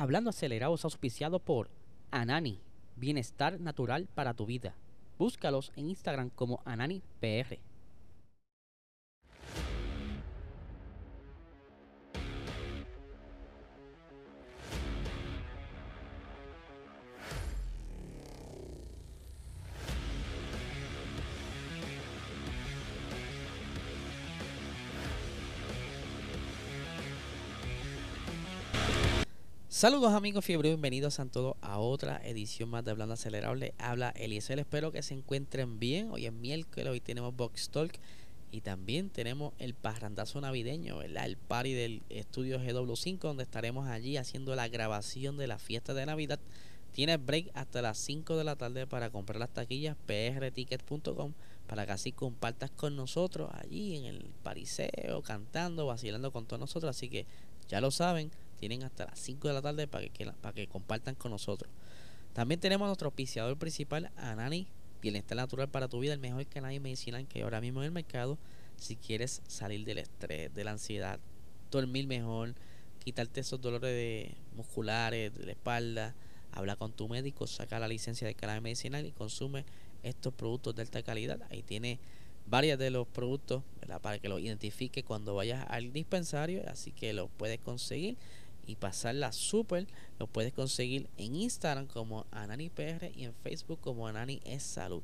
Hablando acelerado es auspiciado por Anani, bienestar natural para tu vida. Búscalos en Instagram como AnaniPR. Saludos amigos fiebre, bienvenidos a todos a otra edición más de Hablando Acelerable. Habla Eliezer, espero que se encuentren bien. Hoy es miércoles, hoy tenemos Box Talk y también tenemos el parrandazo navideño. El party del estudio GW5 donde estaremos allí haciendo la grabación de la fiesta de Navidad. Tienes break hasta las 5 de la tarde para comprar las taquillas prticket.com para que así compartas con nosotros allí en el pariseo, cantando, vacilando con todos nosotros. Así que ya lo saben, tienen hasta las 5 de la tarde para que, para que compartan con nosotros. También tenemos a nuestro auspiciador principal, Anani, Bienestar Natural para tu vida, el mejor canal medicinal que hay ahora mismo en el mercado. Si quieres salir del estrés, de la ansiedad, dormir mejor, quitarte esos dolores de musculares, de la espalda, habla con tu médico, saca la licencia de canal medicinal y consume estos productos de alta calidad. Ahí tiene varios de los productos para que los identifique cuando vayas al dispensario, así que los puedes conseguir y pasarla súper, lo puedes conseguir en Instagram como AnaniPR y en Facebook como Anani es Salud.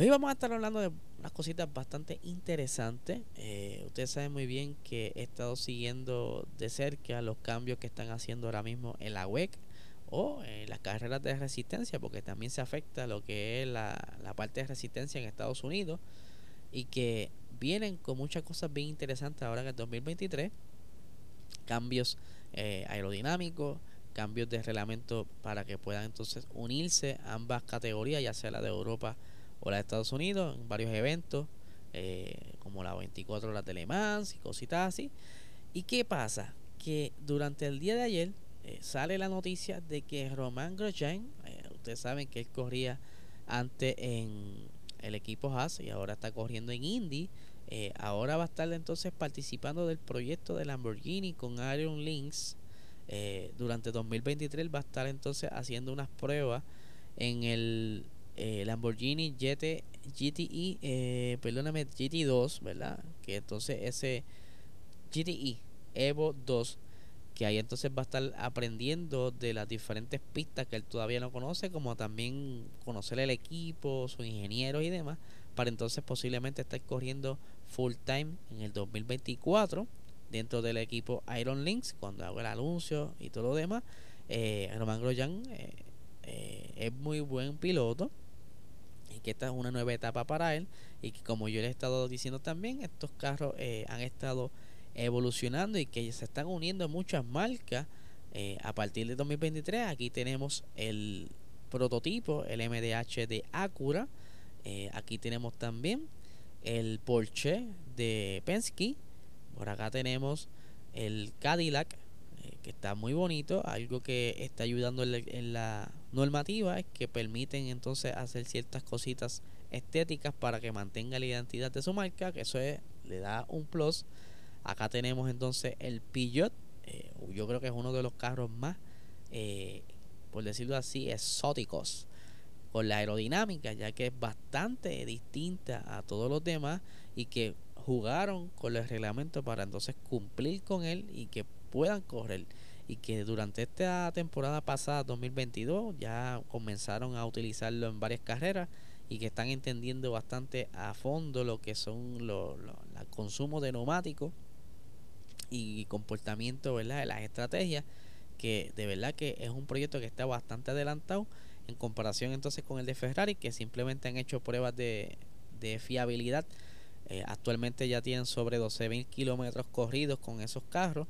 Hoy vamos a estar hablando de unas cositas bastante interesantes. Eh, ustedes saben muy bien que he estado siguiendo de cerca los cambios que están haciendo ahora mismo en la WEC o en las carreras de resistencia, porque también se afecta lo que es la, la parte de resistencia en Estados Unidos y que vienen con muchas cosas bien interesantes ahora en el 2023. Cambios eh, cambios de reglamento para que puedan entonces unirse ambas categorías, ya sea la de Europa o la de Estados Unidos, en varios eventos, eh, como la 24 horas de Le Mans y cositas así. ¿Y qué pasa? Que durante el día de ayer eh, sale la noticia de que Román Grosjean, ustedes saben que él corría antes en el equipo Haas y ahora está corriendo en Indy. Eh, ahora va a estar entonces participando del proyecto de Lamborghini con Iron Links. Eh, durante 2023 va a estar entonces haciendo unas pruebas en el eh, Lamborghini GT, GTE, eh, perdóname, GT2, ¿verdad? Que entonces ese GTE Evo 2 que ahí entonces va a estar aprendiendo de las diferentes pistas que él todavía no conoce, como también conocer el equipo, sus ingenieros y demás, para entonces posiblemente estar corriendo full time en el 2024 dentro del equipo Iron Links, cuando hago el anuncio y todo lo demás. Eh, Román Grosjean eh, eh, es muy buen piloto y que esta es una nueva etapa para él y que como yo le he estado diciendo también, estos carros eh, han estado evolucionando y que se están uniendo muchas marcas a partir de 2023. Aquí tenemos el prototipo, el MDH de Acura. Aquí tenemos también el Porsche de Penske. Por acá tenemos el Cadillac, eh, que está muy bonito. Algo que está ayudando en la, normativa es que permiten entonces hacer ciertas cositas estéticas para que mantenga la identidad de su marca, que eso es, le da un plus Acá tenemos entonces el Peugeot. Eh, yo creo que es uno de los carros más, eh, por decirlo así, exóticos con la aerodinámica, ya que es bastante distinta a todos los demás y que jugaron con el reglamento para entonces cumplir con él y que puedan correr y que durante esta temporada pasada 2022 ya comenzaron a utilizarlo en varias carreras y que están entendiendo bastante a fondo lo que son los lo, lo, consumo de neumáticos y comportamiento ¿verdad? de las estrategias que de verdad que es un proyecto que está bastante adelantado en comparación entonces con el de Ferrari que simplemente han hecho pruebas de, de fiabilidad. Eh, actualmente ya tienen sobre 12.000 kilómetros corridos con esos carros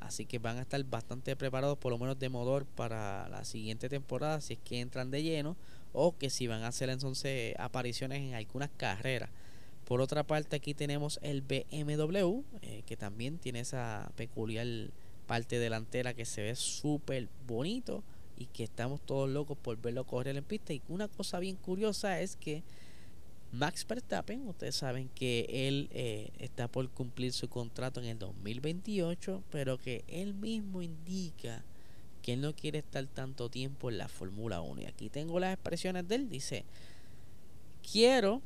así que van a estar bastante preparados por lo menos de motor para la siguiente temporada si es que entran de lleno o que si van a hacer entonces apariciones en algunas carreras. Por otra parte, aquí tenemos el BMW, eh, que también tiene esa peculiar parte delantera que se ve súper bonito y que estamos todos locos por verlo correr en pista. Y una cosa bien curiosa es que Max Verstappen, ustedes saben que él eh, está por cumplir su contrato en el 2028, pero que él mismo indica que él no quiere estar tanto tiempo en la Fórmula 1. Y aquí tengo las expresiones de él. Dice, quiero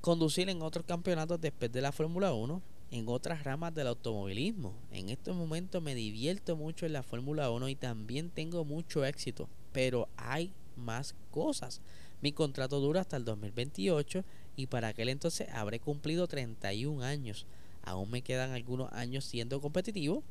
conducir en otros campeonatos después de la Fórmula 1, en otras ramas del automovilismo. En estos momentos me divierto mucho en la Fórmula 1 y también tengo mucho éxito, pero hay más cosas. Mi contrato dura hasta el 2028 y para aquel entonces habré cumplido 31 años. Aún me quedan algunos años siendo competitivo,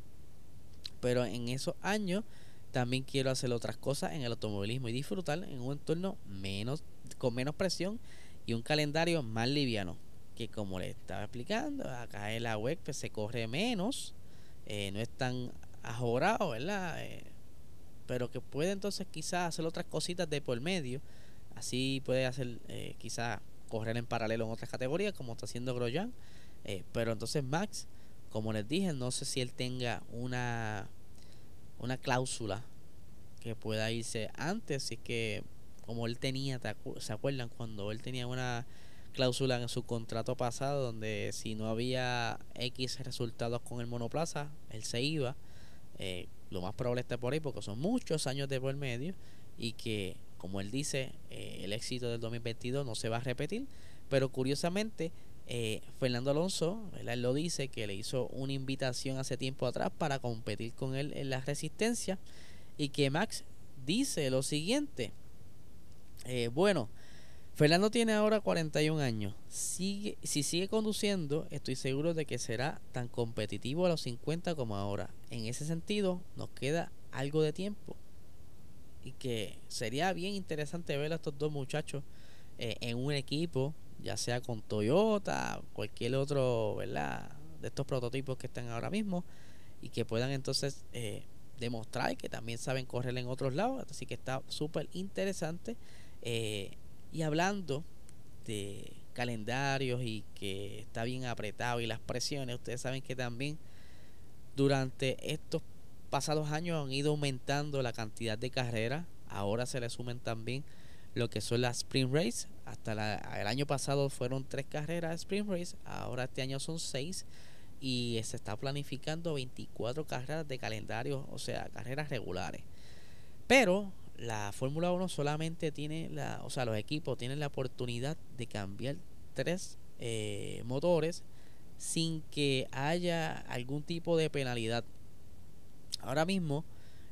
pero en esos años también quiero hacer otras cosas en el automovilismo y disfrutar en un entorno menos con menos presión y un calendario más liviano que como le estaba explicando acá en la web pues, se corre menos eh, no es tan ajorado verdad eh, pero que puede entonces quizás hacer otras cositas de por medio. Así puede hacer eh, quizás correr en paralelo en otras categorías como está haciendo Grosjean. Eh, pero entonces Max como les dije no sé si él tenga una una cláusula que pueda irse antes es que como él tenía se acuerdan cuando él tenía una cláusula en su contrato pasado donde si no había X resultados con el monoplaza él se iba. Eh, lo más probable está por ahí porque son muchos años de por medio y que como él dice eh, el éxito del 2022 no se va a repetir. Pero curiosamente eh, Fernando Alonso él lo dice que le hizo una invitación hace tiempo atrás para competir con él en la resistencia y que Max dice lo siguiente eh, bueno Fernando tiene ahora 41 años. Si sigue conduciendo, estoy seguro de que será tan competitivo a los 50 como ahora. En ese sentido, nos queda algo de tiempo. Y que sería bien interesante ver a estos dos muchachos eh, en un equipo, ya sea con Toyota, cualquier otro, ¿verdad? De estos prototipos que están ahora mismo. Y que puedan entonces eh, demostrar que también saben correr en otros lados. Así que está súper interesante. Eh, y hablando de calendarios y que está bien apretado y las presiones, ustedes saben que también durante estos pasados años han ido aumentando la cantidad de carreras. Ahora se le sumen también lo que son las Spring Race. Hasta el año pasado fueron tres carreras Spring Race, ahora este año son seis y se está planificando 24 carreras de calendario, o sea, carreras regulares. Pero la Fórmula 1 solamente tiene la, o sea, los equipos tienen la oportunidad de cambiar tres eh, motores sin que haya algún tipo de penalidad. Ahora mismo,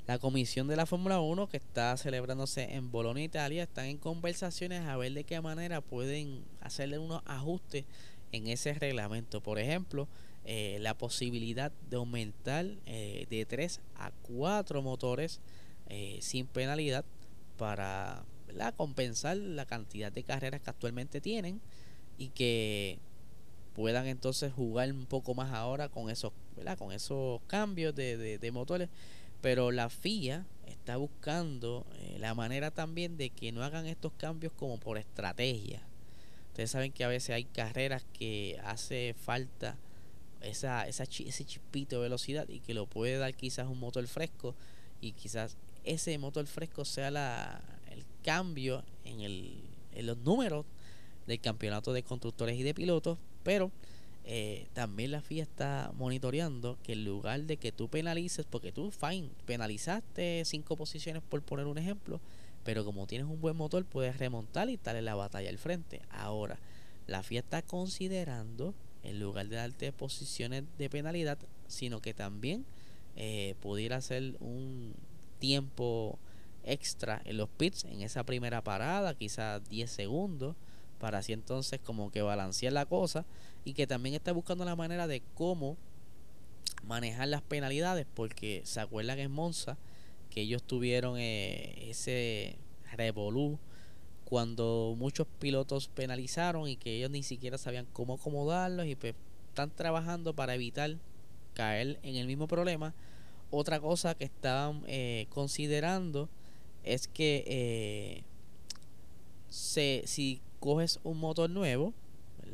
la comisión de la Fórmula 1 que está celebrándose en Bolonia, Italia, están en conversaciones a ver de qué manera pueden hacerle unos ajustes en ese reglamento. Por ejemplo, eh, la posibilidad de aumentar eh, de 3 a 4 motores eh, sin penalidad para compensar la cantidad de carreras que actualmente tienen y que puedan entonces jugar un poco más ahora con esos, con esos cambios de, motores. Pero la FIA está buscando eh, la manera también de que no hagan estos cambios como por estrategia. Ustedes saben que a veces hay carreras que hace falta esa, esa, ese chispito de velocidad y que lo puede dar quizás un motor fresco y quizás ese motor fresco sea la, el cambio en, el, en los números del campeonato de constructores y de pilotos, pero eh, también la FIA está monitoreando que en lugar de que tú penalices, porque tú, fine, penalizaste cinco posiciones por poner un ejemplo, pero como tienes un buen motor, puedes remontar y estar en la batalla al frente. Ahora, la FIA está considerando, en lugar de darte posiciones de penalidad, sino que también eh, pudiera ser un, tiempo extra en los pits en esa primera parada, quizás 10 segundos, para así entonces como que balancear la cosa y que también está buscando la manera de cómo manejar las penalidades, porque se acuerdan en Monza que ellos tuvieron eh, ese revolú cuando muchos pilotos penalizaron y que ellos ni siquiera sabían cómo acomodarlos y pues están trabajando para evitar caer en el mismo problema otra cosa que estaban eh, considerando es que eh, si coges un motor nuevo,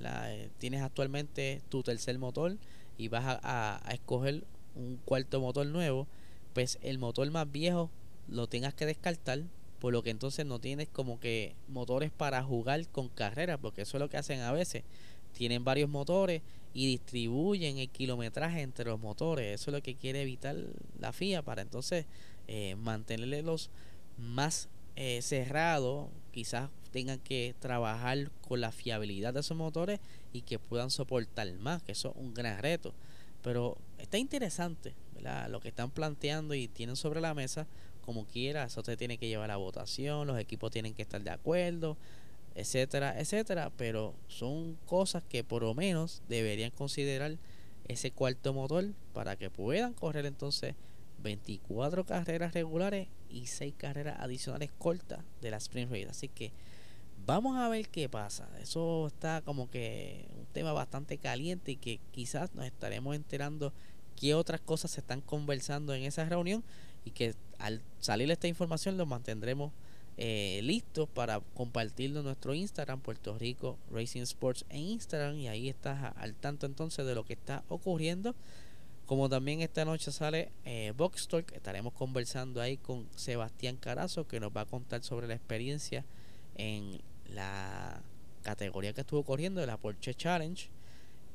eh, tienes actualmente tu tercer motor y vas a, escoger un cuarto motor nuevo, pues el motor más viejo lo tengas que descartar, por lo que entonces no tienes como que motores para jugar con carreras, porque eso es lo que hacen a veces. Tienen varios motores y distribuyen el kilometraje entre los motores. Eso es lo que quiere evitar la FIA para entonces eh, mantenerlos más eh, cerrados. Quizás tengan que trabajar con la fiabilidad de esos motores y que puedan soportar más, que eso es un gran reto. Pero está interesante lo que están planteando y tienen sobre la mesa. Como quiera, eso se tiene que llevar a votación, los equipos tienen que estar de acuerdo, etcétera, etcétera. Pero son cosas que por lo menos deberían considerar ese cuarto motor para que puedan correr entonces 24 carreras regulares y 6 carreras adicionales cortas de la Sprint Race. Así que vamos a ver qué pasa. Eso está como que un tema bastante caliente y que quizás nos estaremos enterando qué otras cosas se están conversando en esa reunión y que al salir esta información lo mantendremos eh, listos para compartirlo nuestro Instagram, Puerto Rico Racing Sports en Instagram y ahí estás al tanto entonces de lo que está ocurriendo. Como también esta noche sale eh, Box Talk, estaremos conversando ahí con Sebastián Carazo que nos va a contar sobre la experiencia en la categoría que estuvo corriendo la Porsche Challenge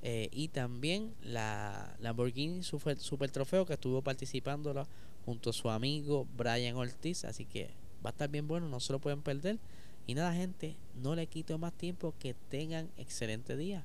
eh, y también la Lamborghini Super, Super Trofeo que estuvo participando junto a su amigo Brian Ortiz. Así que Va a estar bien bueno, no se lo pueden perder. Y nada, gente, no le quito más tiempo. Que tengan excelente día.